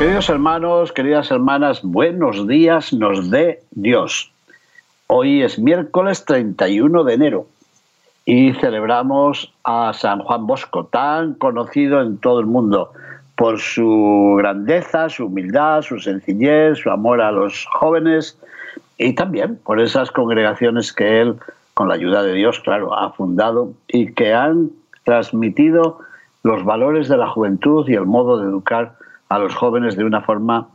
Queridos hermanos, queridas hermanas, buenos días nos dé Dios. Hoy es miércoles 31 de enero y celebramos a San Juan Bosco, tan conocido en todo el mundo por su grandeza, su humildad, su sencillez, su amor a los jóvenes y también por esas congregaciones que él, con la ayuda de Dios, claro, ha fundado y que han transmitido los valores de la juventud y el modo de educar a los jóvenes de una forma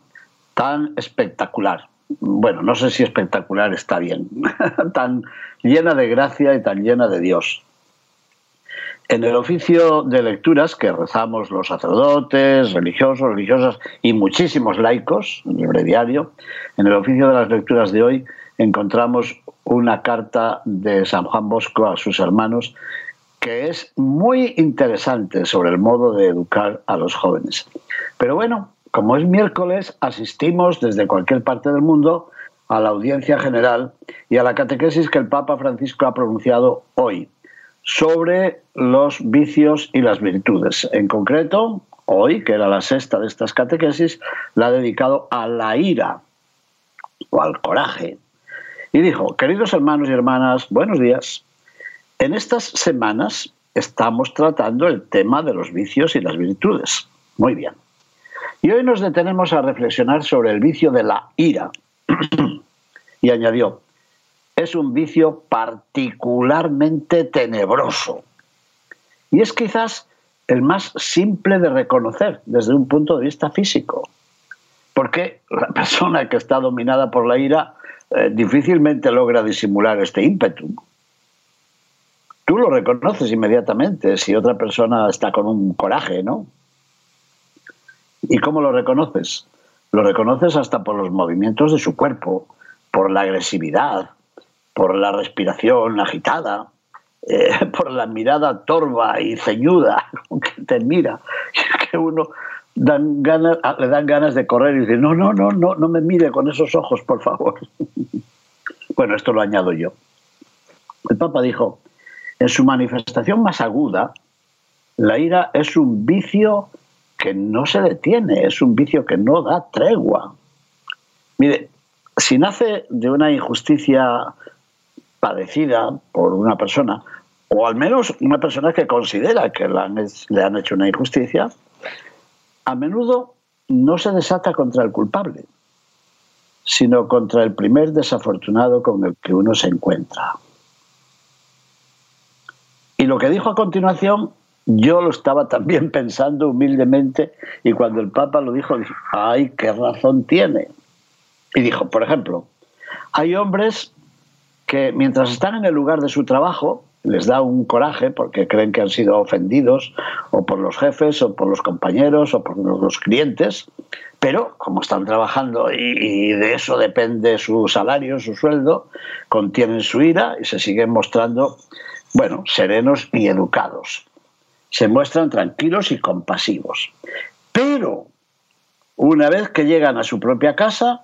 tan espectacular bueno, no sé si espectacular está bien, tan llena de gracia y tan llena de Dios. En el oficio de lecturas que rezamos los sacerdotes, religiosos, religiosas y muchísimos laicos, en el breviario, en el oficio de las lecturas de hoy encontramos una carta de San Juan Bosco a sus hermanos que es muy interesante sobre el modo de educar a los jóvenes. Pero bueno, como es miércoles, asistimos desde cualquier parte del mundo a la audiencia general y a la catequesis que el Papa Francisco ha pronunciado hoy sobre los vicios y las virtudes. En concreto, hoy, que era la sexta de estas catequesis, la ha dedicado a la ira o al coraje. Y dijo, queridos hermanos y hermanas, buenos días. En estas semanas estamos tratando el tema de los vicios y las virtudes. Muy bien. Y hoy nos detenemos a reflexionar sobre el vicio de la ira. y añadió, es un vicio particularmente tenebroso. Y es quizás el más simple de reconocer desde un punto de vista físico. Porque la persona que está dominada por la ira eh, difícilmente logra disimular este ímpetu. Tú lo reconoces inmediatamente si otra persona está con un coraje, ¿no? ¿Y cómo lo reconoces? Lo reconoces hasta por los movimientos de su cuerpo, por la agresividad, por la respiración agitada, eh, por la mirada torva y ceñuda que te mira, que uno dan ah, le dan ganas de correr y decir, no, no, no, no, no me mire con esos ojos, por favor. Bueno, esto lo añado yo. El Papa dijo, en su manifestación más aguda, la ira es un vicio que no se detiene, es un vicio que no da tregua. Mire, si nace de una injusticia padecida por una persona, o al menos una persona que considera que le han hecho una injusticia, a menudo no se desata contra el culpable, sino contra el primer desafortunado con el que uno se encuentra. Y lo que dijo a continuación yo lo estaba también pensando humildemente y cuando el Papa lo dijo, dije, ay, qué razón tiene. Y dijo, por ejemplo, hay hombres que mientras están en el lugar de su trabajo, les da un coraje porque creen que han sido ofendidos o por los jefes o por los compañeros o por los clientes, pero como están trabajando y, de eso depende su salario, su sueldo, contienen su ira y se siguen mostrando, bueno, serenos y educados se muestran tranquilos y compasivos. Pero una vez que llegan a su propia casa,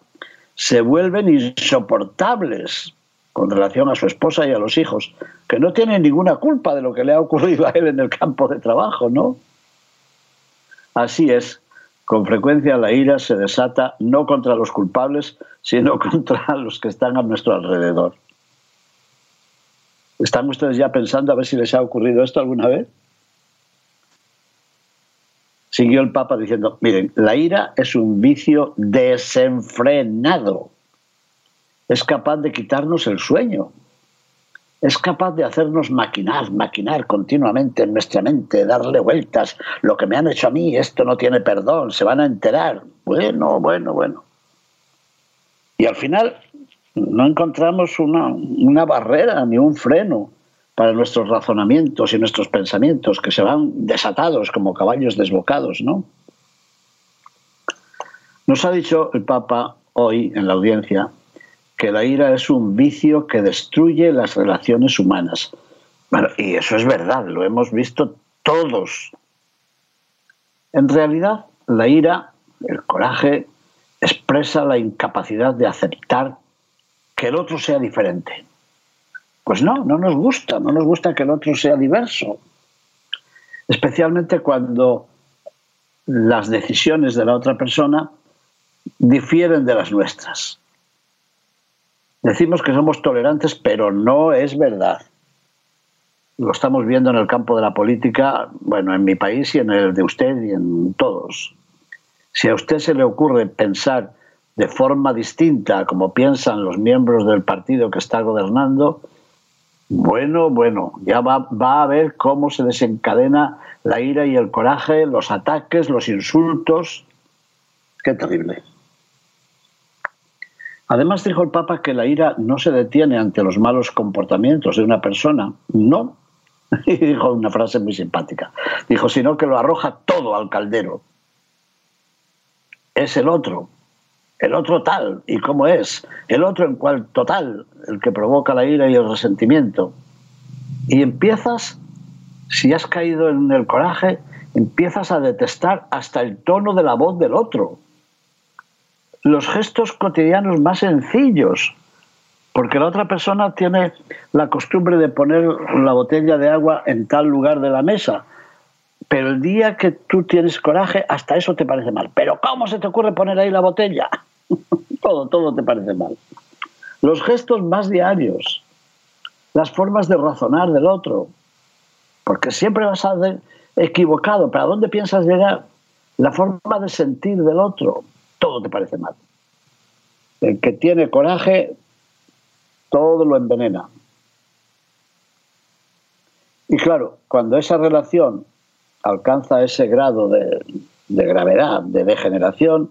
se vuelven insoportables con relación a su esposa y a los hijos, que no tienen ninguna culpa de lo que le ha ocurrido a él en el campo de trabajo, ¿no? Así es, con frecuencia la ira se desata no contra los culpables, sino contra los que están a nuestro alrededor. ¿Están ustedes ya pensando a ver si les ha ocurrido esto alguna vez? Siguió el Papa diciendo, miren, la ira es un vicio desenfrenado, es capaz de quitarnos el sueño, es capaz de hacernos maquinar, maquinar continuamente en nuestra mente, darle vueltas, lo que me han hecho a mí, esto no tiene perdón, se van a enterar. Bueno, bueno, bueno. Y al final no encontramos una, una barrera ni un freno para nuestros razonamientos y nuestros pensamientos, que se van desatados como caballos desbocados, ¿no? Nos ha dicho el Papa hoy en la audiencia que la ira es un vicio que destruye las relaciones humanas. Bueno, y eso es verdad, lo hemos visto todos. En realidad, la ira, el coraje, expresa la incapacidad de aceptar que el otro sea diferente. Pues no, no nos gusta, no nos gusta que el otro sea diverso. Especialmente cuando las decisiones de la otra persona difieren de las nuestras. Decimos que somos tolerantes, pero no es verdad. Lo estamos viendo en el campo de la política, bueno, en mi país y en el de usted y en todos. Si a usted se le ocurre pensar de forma distinta como piensan los miembros del partido que está gobernando, bueno, bueno, ya va, va, a ver cómo se desencadena la ira y el coraje, los ataques, los insultos. Qué terrible. Además dijo el Papa que la ira no se detiene ante los malos comportamientos de una persona, no. Y dijo una frase muy simpática. Dijo, sino que lo arroja todo al caldero. Es el otro, el otro tal y cómo es, el otro en cual total, el que provoca la ira y el resentimiento. Y empiezas, si has caído en el coraje, empiezas a detestar hasta el tono de la voz del otro. Los gestos cotidianos más sencillos, porque la otra persona tiene la costumbre de poner la botella de agua en tal lugar de la mesa, pero el día que tú tienes coraje, hasta eso te parece mal. Pero ¿cómo se te ocurre poner ahí la botella? todo, todo te parece mal. Los gestos más diarios, las formas de razonar del otro, porque siempre vas a ser equivocado. ¿Para dónde piensas llegar? La forma de sentir del otro, todo te parece mal. El que tiene coraje, todo lo envenena. Y claro, cuando esa relación alcanza ese grado de, de gravedad, de degeneración,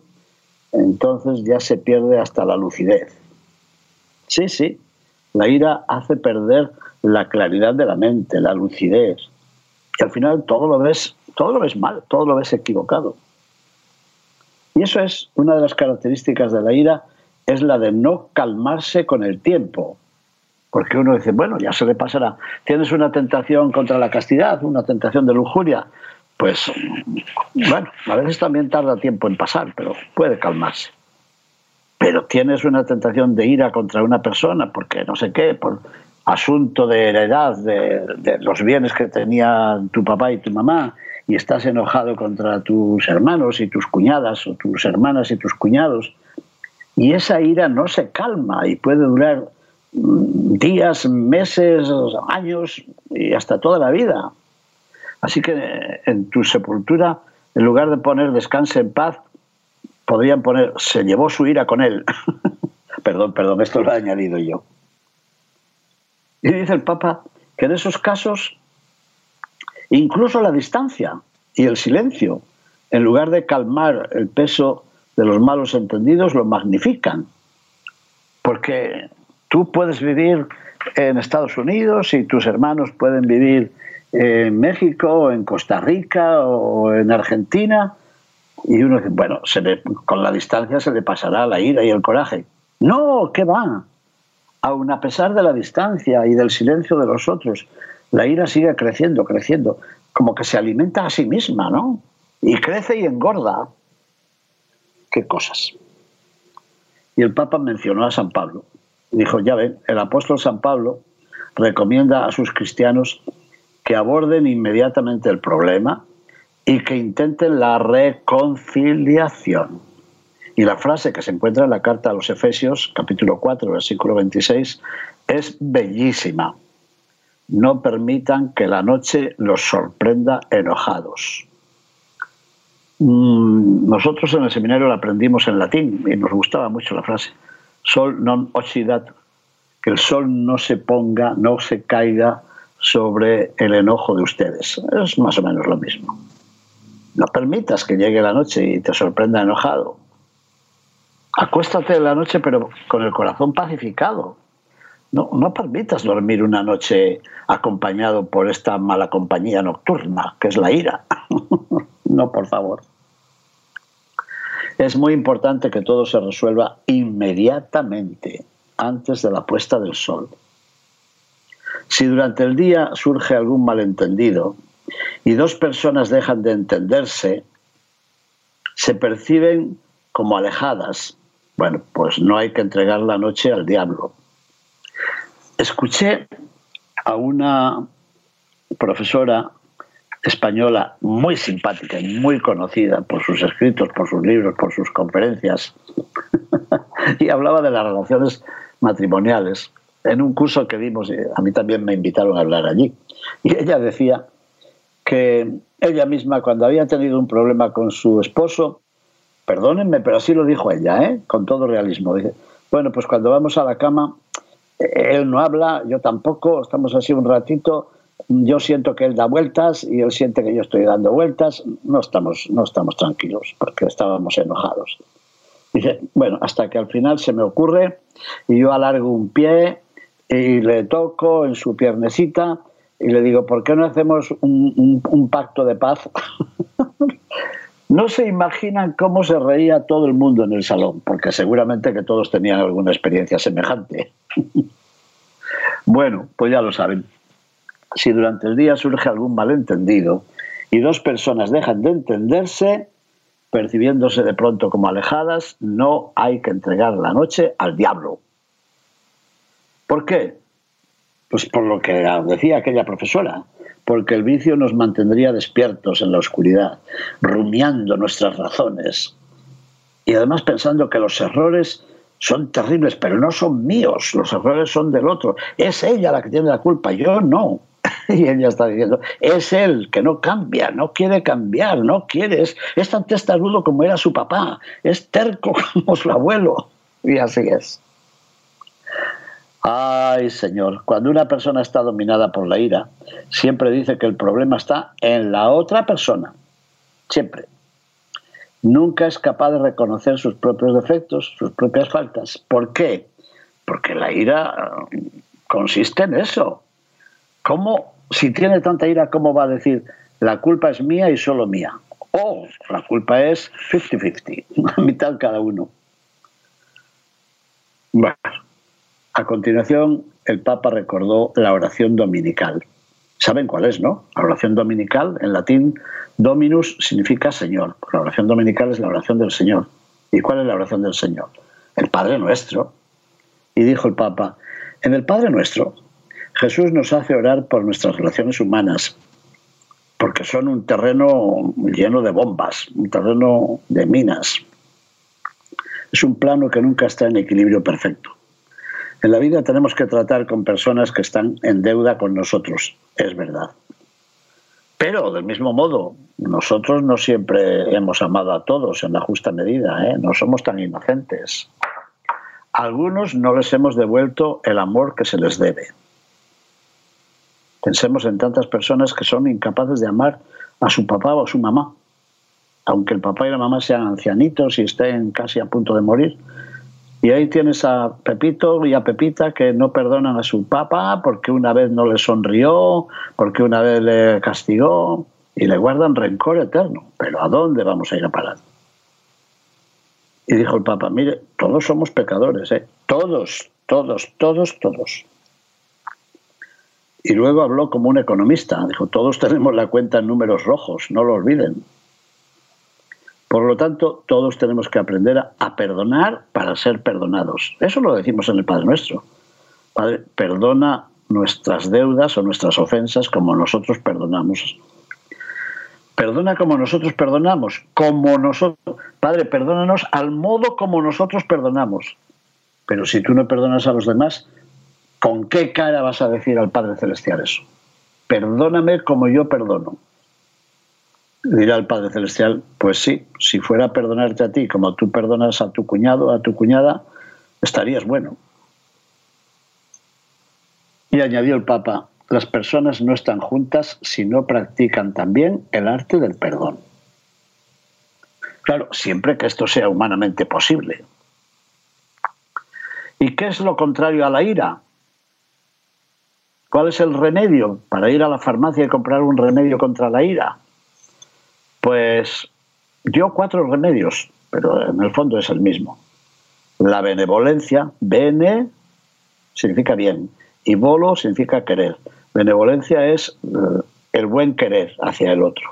entonces ya se pierde hasta la lucidez. Sí, sí, la ira hace perder la claridad de la mente, la lucidez. Y al final todo lo ves, todo lo ves mal, todo lo ves equivocado. Y eso es una de las características de la ira, es la de no calmarse con el tiempo. Porque uno dice, bueno, ya se le pasará. Tienes una tentación contra la castidad, una tentación de lujuria, pues bueno, a veces también tarda tiempo en pasar, pero puede calmarse. Pero tienes una tentación de ira contra una persona porque no sé qué, por asunto de heredad de, de los bienes que tenían tu papá y tu mamá, y estás enojado contra tus hermanos y tus cuñadas, o tus hermanas y tus cuñados, y esa ira no se calma y puede durar días, meses, años y hasta toda la vida. Así que en tu sepultura, en lugar de poner descanse en paz, podrían poner se llevó su ira con él. perdón, perdón, esto lo he añadido yo. Y dice el Papa que en esos casos, incluso la distancia y el silencio, en lugar de calmar el peso de los malos entendidos, lo magnifican. Porque tú puedes vivir en Estados Unidos y tus hermanos pueden vivir en México, en Costa Rica o en Argentina. Y uno dice, bueno, con la distancia se le pasará la ira y el coraje. No, ¿qué va? Aun a pesar de la distancia y del silencio de los otros, la ira sigue creciendo, creciendo, como que se alimenta a sí misma, ¿no? Y crece y engorda. ¿Qué cosas? Y el Papa mencionó a San Pablo. Dijo, ya ven, el apóstol San Pablo recomienda a sus cristianos que aborden inmediatamente el problema y que intenten la reconciliación. Y la frase que se encuentra en la carta a los Efesios, capítulo 4, versículo 26, es bellísima. No permitan que la noche los sorprenda enojados. Mm, nosotros en el seminario la aprendimos en latín y nos gustaba mucho la frase. Sol non occidat, que el sol no se ponga, no se caiga sobre el enojo de ustedes. Es más o menos lo mismo. No permitas que llegue la noche y te sorprenda enojado. Acuéstate en la noche pero con el corazón pacificado. No, no permitas dormir una noche acompañado por esta mala compañía nocturna, que es la ira. no, por favor. Es muy importante que todo se resuelva inmediatamente, antes de la puesta del sol. Si durante el día surge algún malentendido y dos personas dejan de entenderse, se perciben como alejadas. Bueno, pues no hay que entregar la noche al diablo. Escuché a una profesora española muy simpática y muy conocida por sus escritos, por sus libros, por sus conferencias, y hablaba de las relaciones matrimoniales en un curso que dimos, a mí también me invitaron a hablar allí, y ella decía que ella misma cuando había tenido un problema con su esposo, perdónenme, pero así lo dijo ella, ¿eh? con todo realismo, dice, bueno, pues cuando vamos a la cama, él no habla, yo tampoco, estamos así un ratito, yo siento que él da vueltas y él siente que yo estoy dando vueltas, no estamos, no estamos tranquilos porque estábamos enojados. Dice, bueno, hasta que al final se me ocurre y yo alargo un pie y le toco en su piernecita y le digo, ¿por qué no hacemos un, pacto de paz? no se imaginan cómo se reía todo el mundo en el salón, porque seguramente que todos tenían alguna experiencia semejante. bueno, pues ya lo saben. Si durante el día surge algún malentendido y dos personas dejan de entenderse, percibiéndose de pronto como alejadas, no hay que entregar la noche al diablo. ¿Por qué? Pues por lo que decía aquella profesora, porque el vicio nos mantendría despiertos en la oscuridad, rumiando nuestras razones y además pensando que los errores son terribles, pero no son míos, los errores son del otro. Es ella la que tiene la culpa, yo no. Y ella está diciendo, es él que no cambia, no quiere cambiar, no quiere, es, es tan testarudo como era su papá, es terco como su abuelo. Y así es. Ay, Señor, cuando una persona está dominada por la ira, siempre dice que el problema está en la otra persona. Siempre. Nunca es capaz de reconocer sus propios defectos, sus propias faltas. ¿Por qué? Porque la ira eh, consiste en eso. ¿Cómo, si tiene tanta ira, cómo va a decir la culpa es mía y solo mía? O la culpa es 50-50, mitad cada uno. Bueno, a continuación, el Papa recordó la oración dominical. ¿Saben cuál es, no? La oración dominical, en latín, dominus significa Señor. La oración dominical es la oración del Señor. ¿Y cuál es la oración del Señor? El Padre Nuestro. Y dijo el Papa, en el Padre Nuestro, Jesús nos hace orar por nuestras relaciones humanas, porque son un terreno lleno de bombas, un terreno de minas. Es un plano que nunca está en equilibrio perfecto. En la vida tenemos que tratar con personas que están en deuda con nosotros, es verdad. Pero del mismo modo, nosotros no siempre hemos amado a todos en la justa medida, ¿eh? no somos tan inocentes. A algunos no les hemos devuelto el amor que se les debe. Pensemos en tantas personas que son incapaces de amar a su papá o a su mamá. Aunque el papá y la mamá sean ancianitos y estén casi a punto de morir, y ahí tienes a Pepito y a Pepita que no perdonan a su papá porque una vez no le sonrió, porque una vez le castigó y le guardan rencor eterno. Pero ¿a dónde vamos a ir a parar? Y dijo el Papa, mire, todos somos pecadores, ¿eh? todos, todos, todos, todos. Y luego habló como un economista, dijo, todos tenemos la cuenta en números rojos, no lo olviden. Por lo tanto, todos tenemos que aprender a, perdonar para ser perdonados. Eso lo decimos en el Padre Nuestro. Padre, perdona nuestras deudas o nuestras ofensas como nosotros perdonamos. Perdona como nosotros perdonamos, como nosotros. Padre, perdónanos al modo como nosotros perdonamos. Pero si tú no perdonas a los demás, ¿con qué cara vas a decir al Padre Celestial eso? Perdóname como yo perdono. Dirá el Padre Celestial, pues sí, si fuera a perdonarte a ti como tú perdonas a tu cuñado, a tu cuñada, estarías bueno. Y añadió el Papa, las personas no están juntas si no practican también el arte del perdón. Claro, siempre que esto sea humanamente posible. ¿Y qué es lo contrario a la ira? ¿Cuál es el remedio para ir a la farmacia y comprar un remedio contra la ira? Pues dio cuatro remedios, pero en el fondo es el mismo. La benevolencia, bene significa bien y volo significa querer. Benevolencia es eh, el buen querer hacia el otro.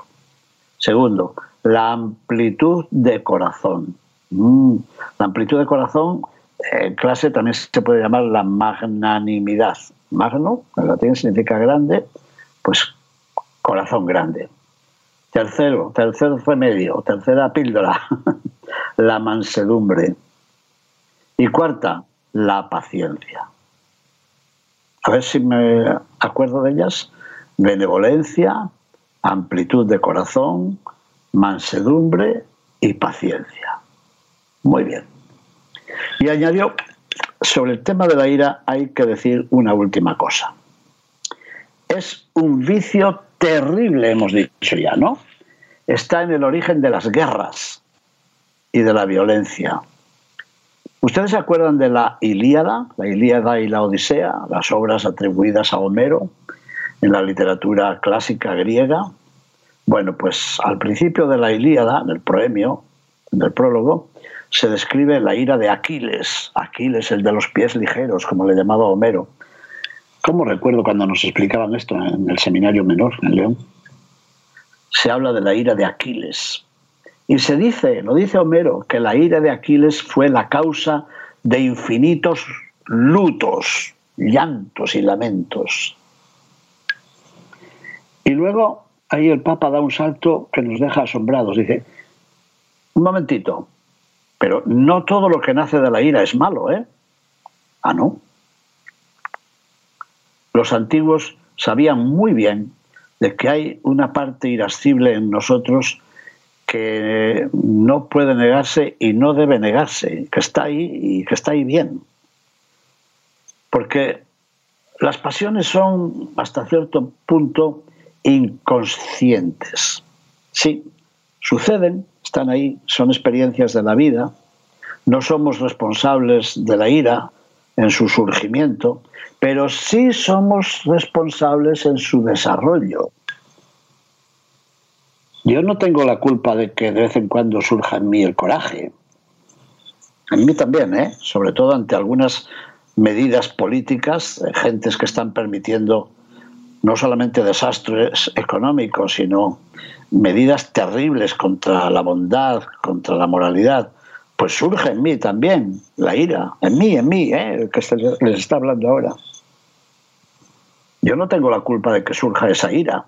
Segundo, la amplitud de corazón. Mm, la amplitud de corazón en clase también se puede llamar la magnanimidad. Magno, en latín significa grande, pues corazón grande. Tercero, tercer remedio, tercera píldora, la mansedumbre. Y cuarta, la paciencia. A ver si me acuerdo de ellas. Benevolencia, amplitud de corazón, mansedumbre y paciencia. Muy bien. Y añadió, sobre el tema de la ira hay que decir una última cosa. Es un vicio terrible, hemos dicho ya, ¿no? Está en el origen de las guerras y de la violencia. ¿Ustedes se acuerdan de la Ilíada, la Ilíada y la Odisea, las obras atribuidas a Homero en la literatura clásica griega? Bueno, pues al principio de la Ilíada, en el proemio, en prólogo, se describe la ira de Aquiles, Aquiles el de los pies ligeros, como le llamaba Homero. ¿Cómo recuerdo cuando nos explicaban esto en el seminario menor en León? Se habla de la ira de Aquiles. Y se dice, lo dice Homero, que la ira de Aquiles fue la causa de infinitos lutos, llantos y lamentos. Y luego ahí el Papa da un salto que nos deja asombrados. Dice, un momentito, pero no todo lo que nace de la ira es malo, ¿eh? Ah, no. Los antiguos sabían muy bien de que hay una parte irascible en nosotros que no puede negarse y no debe negarse, que está ahí y que está ahí bien. Porque las pasiones son hasta cierto punto inconscientes. Sí, suceden, están ahí, son experiencias de la vida, no somos responsables de la ira en su surgimiento, pero sí somos responsables en su desarrollo. Yo no tengo la culpa de que de vez en cuando surja en mí el coraje. En mí también, ¿eh? sobre todo ante algunas medidas políticas, gentes que están permitiendo no solamente desastres económicos, sino medidas terribles contra la bondad, contra la moralidad, pues surge en mí también la ira, en mí, en mí, ¿eh? que les está hablando ahora. Yo no tengo la culpa de que surja esa ira,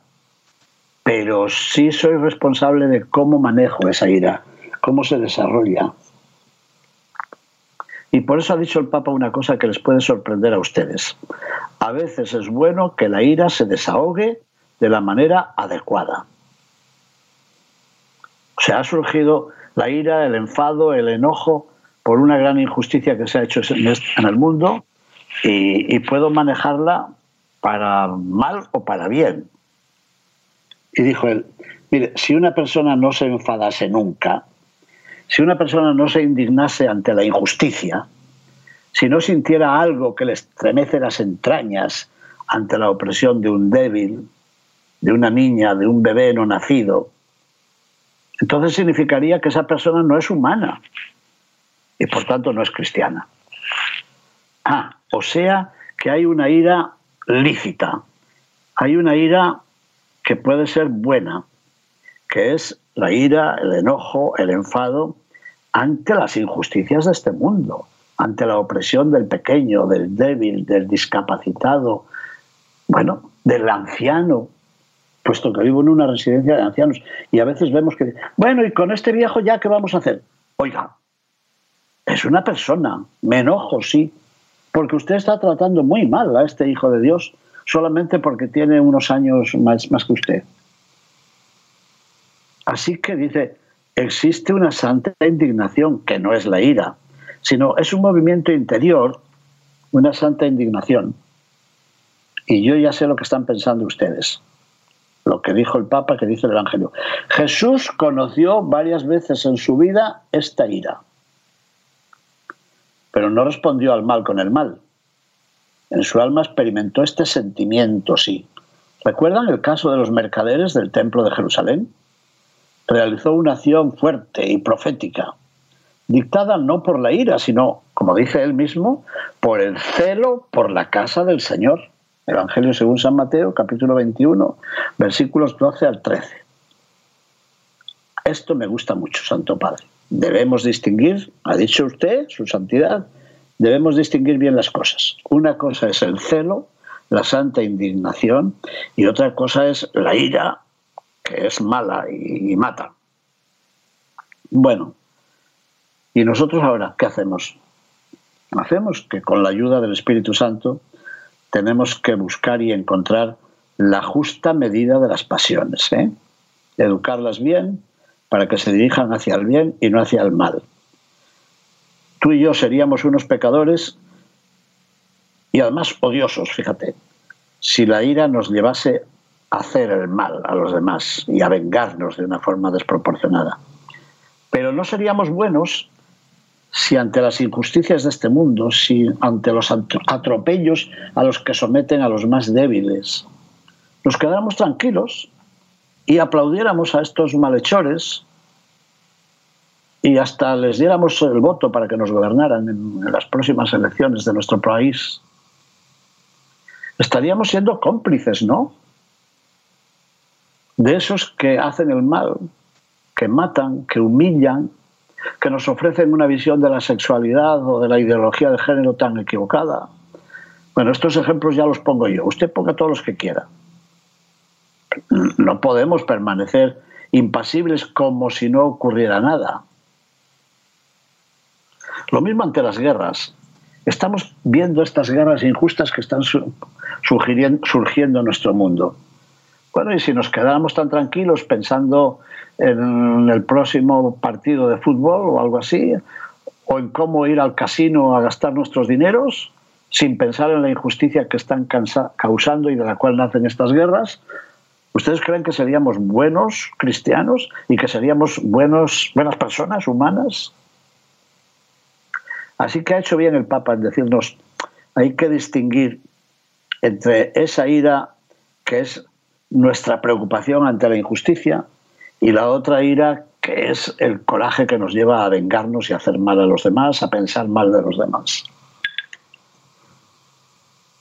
pero sí soy responsable de cómo manejo esa ira, cómo se desarrolla. Y por eso ha dicho el Papa una cosa que les puede sorprender a ustedes. A veces es bueno que la ira se desahogue de la manera adecuada. O sea, ha surgido la ira, el enfado, el enojo por una gran injusticia que se ha hecho en el mundo y, puedo manejarla para mal o para bien. Y dijo él, mire, si una persona no se enfadase nunca, si una persona no se indignase ante la injusticia, si no sintiera algo que le estremece las entrañas ante la opresión de un débil, de una niña, de un bebé no nacido, entonces significaría que esa persona no es humana y por tanto no es cristiana. Ah, o sea que hay una ira lícita, hay una ira que puede ser buena, que es la ira, el enojo, el enfado ante las injusticias de este mundo, ante la opresión del pequeño, del débil, del discapacitado, bueno, del anciano, puesto que vivo en una residencia de ancianos y a veces vemos que, bueno, y con este viejo ya, ¿qué vamos a hacer? Oiga, es una persona, me enojo, sí, porque usted está tratando muy mal a este hijo de Dios solamente porque tiene unos años más, más que usted. Así que dice, existe una santa indignación, que no es la ira, sino es un movimiento interior, una santa indignación. Y yo ya sé lo que están pensando ustedes lo que dijo el Papa, que dice el Evangelio. Jesús conoció varias veces en su vida esta ira, pero no respondió al mal con el mal. en su alma experimentó este sentimiento, sí. ¿Recuerdan el caso de los mercaderes del Templo de Jerusalén? Realizó una acción fuerte y profética, dictada no por la ira, sino, como dice él mismo, por el celo por la casa del Señor. Evangelio según San Mateo, capítulo 21, versículos 12 al 13. Esto me gusta mucho, Santo Padre. Debemos distinguir, ha dicho usted, su santidad, debemos distinguir bien las cosas. Una cosa es el celo, la santa indignación, y otra cosa es la ira, que es mala y, mata. Bueno, ¿y nosotros ahora qué hacemos? Hacemos que con la ayuda del Espíritu Santo tenemos que buscar y encontrar la justa medida de las pasiones, ¿eh? educarlas bien para que se dirijan hacia el bien y no hacia el mal tú y yo seríamos unos pecadores y además odiosos, fíjate, si la ira nos llevase a hacer el mal a los demás y a vengarnos de una forma desproporcionada. Pero no seríamos buenos si ante las injusticias de este mundo, si ante los atropellos a los que someten a los más débiles, nos quedáramos tranquilos y aplaudiéramos a estos malhechores y hasta les diéramos el voto para que nos gobernaran en, las próximas elecciones de nuestro país, estaríamos siendo cómplices, ¿no? De esos que hacen el mal, que matan, que humillan, que nos ofrecen una visión de la sexualidad o de la ideología de género tan equivocada. Bueno, estos ejemplos ya los pongo yo. Usted ponga todos los que quiera. No podemos permanecer impasibles como si no ocurriera nada. Lo mismo ante las guerras. Estamos viendo estas guerras injustas que están surgiendo en nuestro mundo. Bueno, y si nos quedáramos tan tranquilos pensando en el próximo partido de fútbol o algo así, o en cómo ir al casino a gastar nuestros dineros, sin pensar en la injusticia que están causando y de la cual nacen estas guerras, ¿ustedes creen que seríamos buenos cristianos y que seríamos buenos, buenas personas humanas? Así que ha hecho bien el Papa en decirnos, hay que distinguir entre esa ira que es nuestra preocupación ante la injusticia y la otra ira que es el coraje que nos lleva a vengarnos y a hacer mal a los demás, a pensar mal de los demás.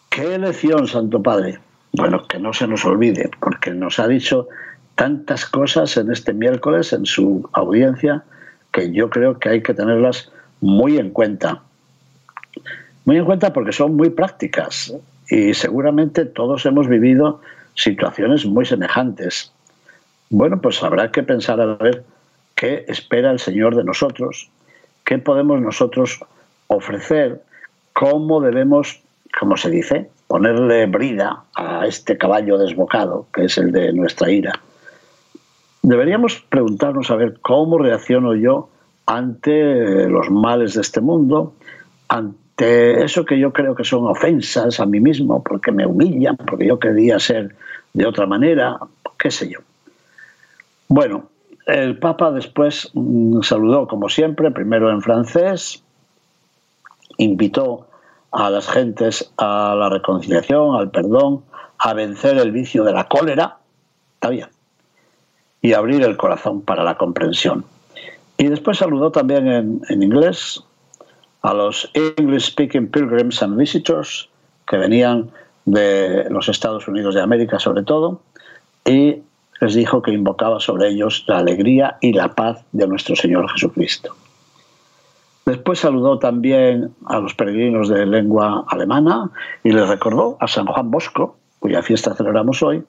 ¿Qué lección, Santo Padre? Bueno, que no se nos olvide, porque nos ha dicho tantas cosas en este miércoles en su audiencia que yo creo que hay que tenerlas muy en cuenta. Muy en cuenta porque son muy prácticas y seguramente todos hemos vivido situaciones muy semejantes. Bueno, pues habrá que pensar a ver qué espera el Señor de nosotros, qué podemos nosotros ofrecer, cómo debemos, como se dice, ponerle brida a este caballo desbocado, que es el de nuestra ira. Deberíamos preguntarnos a ver cómo reacciono yo ante los males de este mundo, ante eso que yo creo que son ofensas a mí mismo, porque me humillan, porque yo quería ser de otra manera, qué sé yo. Bueno, el Papa después mm, saludó, como siempre, primero en francés, invitó a las gentes a la reconciliación, al perdón, a vencer el vicio de la cólera, está bien, y abrir el corazón para la comprensión. Y después saludó también en, inglés a los English Speaking Pilgrims and Visitors que venían de los Estados Unidos de América sobre todo y les dijo que invocaba sobre ellos la alegría y la paz de nuestro Señor Jesucristo. Después saludó también a los peregrinos de lengua alemana y les recordó a San Juan Bosco, cuya fiesta celebramos hoy,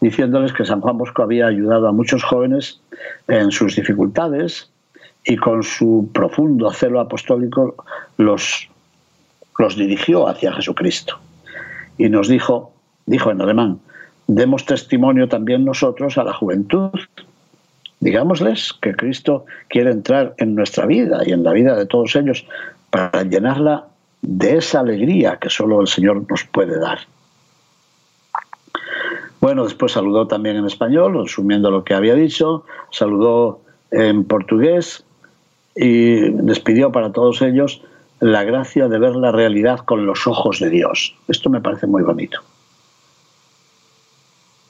diciéndoles que San Juan Bosco había ayudado a muchos jóvenes en sus dificultades y con su profundo celo apostólico los, los dirigió hacia Jesucristo. Y nos dijo, dijo en alemán, demos testimonio también nosotros a la juventud. Digámosles que Cristo quiere entrar en nuestra vida y en la vida de todos ellos para llenarla de esa alegría que solo el Señor nos puede dar. Bueno, después saludó también en español, resumiendo lo que había dicho, saludó en portugués y despidió para todos ellos la gracia de ver la realidad con los ojos de Dios. Esto me parece muy bonito.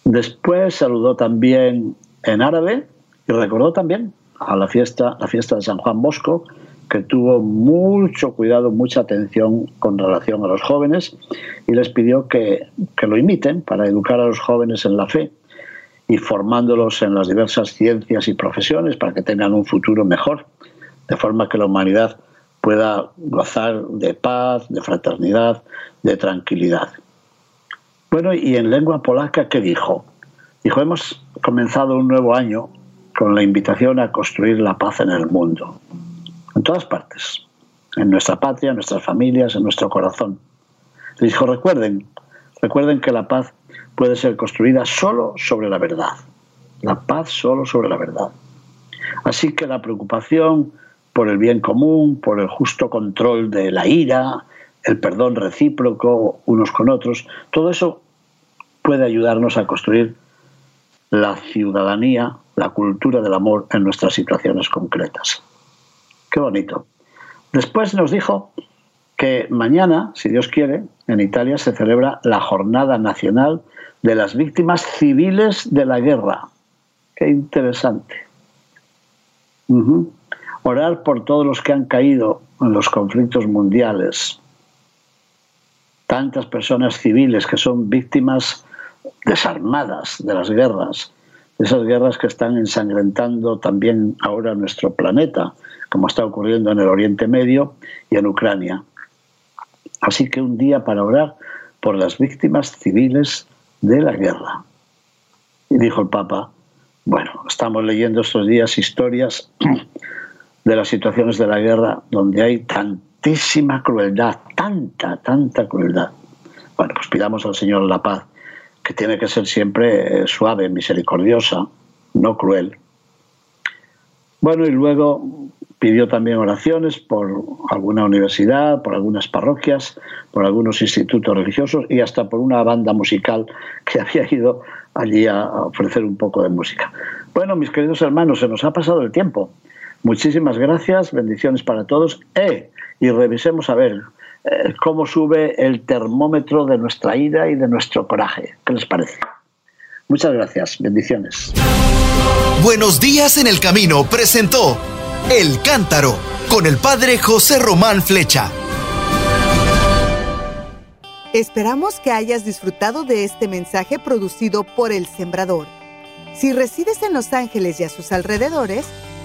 Después saludó también en árabe y recordó también a la fiesta, la fiesta de San Juan Bosco, que tuvo mucho cuidado, mucha atención con relación a los jóvenes y les pidió que, que lo imiten para educar a los jóvenes en la fe y formándolos en las diversas ciencias y profesiones para que tengan un futuro mejor, de forma que la humanidad pueda gozar de paz, de fraternidad, de tranquilidad. Bueno, y en lengua polaca, ¿qué dijo? Dijo, hemos comenzado un nuevo año con la invitación a construir la paz en el mundo, en todas partes, en nuestra patria, en nuestras familias, en nuestro corazón. Dijo, recuerden, recuerden que la paz puede ser construida solo sobre la verdad, la paz solo sobre la verdad. Así que la preocupación por el bien común, por el justo control de la ira, el perdón recíproco unos con otros, todo eso puede ayudarnos a construir la ciudadanía, la cultura del amor en nuestras situaciones concretas. Qué bonito. Después nos dijo que mañana, si Dios quiere, en Italia se celebra la Jornada Nacional de las Víctimas Civiles de la Guerra. Qué interesante. Orar por todos los que han caído en los conflictos mundiales. Tantas personas civiles que son víctimas desarmadas de las guerras, de esas guerras que están ensangrentando también ahora nuestro planeta, como está ocurriendo en el Oriente Medio y en Ucrania. Así que un día para orar por las víctimas civiles de la guerra. Y dijo el Papa, bueno, estamos leyendo estos días historias de las situaciones de la guerra donde hay tantísima crueldad, tanta, tanta crueldad. Bueno, pues pidamos al Señor la paz, que tiene que ser siempre eh, suave, misericordiosa, no cruel. Bueno, y luego pidió también oraciones por alguna universidad, por algunas parroquias, por algunos institutos religiosos y hasta por una banda musical que había ido allí a ofrecer un poco de música. Bueno, mis queridos hermanos, se nos ha pasado el tiempo. Muchísimas gracias, bendiciones para todos. Eh, y revisemos a ver eh, cómo sube el termómetro de nuestra ira y de nuestro coraje. ¿Qué les parece? Muchas gracias, bendiciones. Buenos días en el camino presentó El Cántaro con el padre José Román Flecha. Esperamos que hayas disfrutado de este mensaje producido por El Sembrador. Si resides en Los Ángeles y a sus alrededores,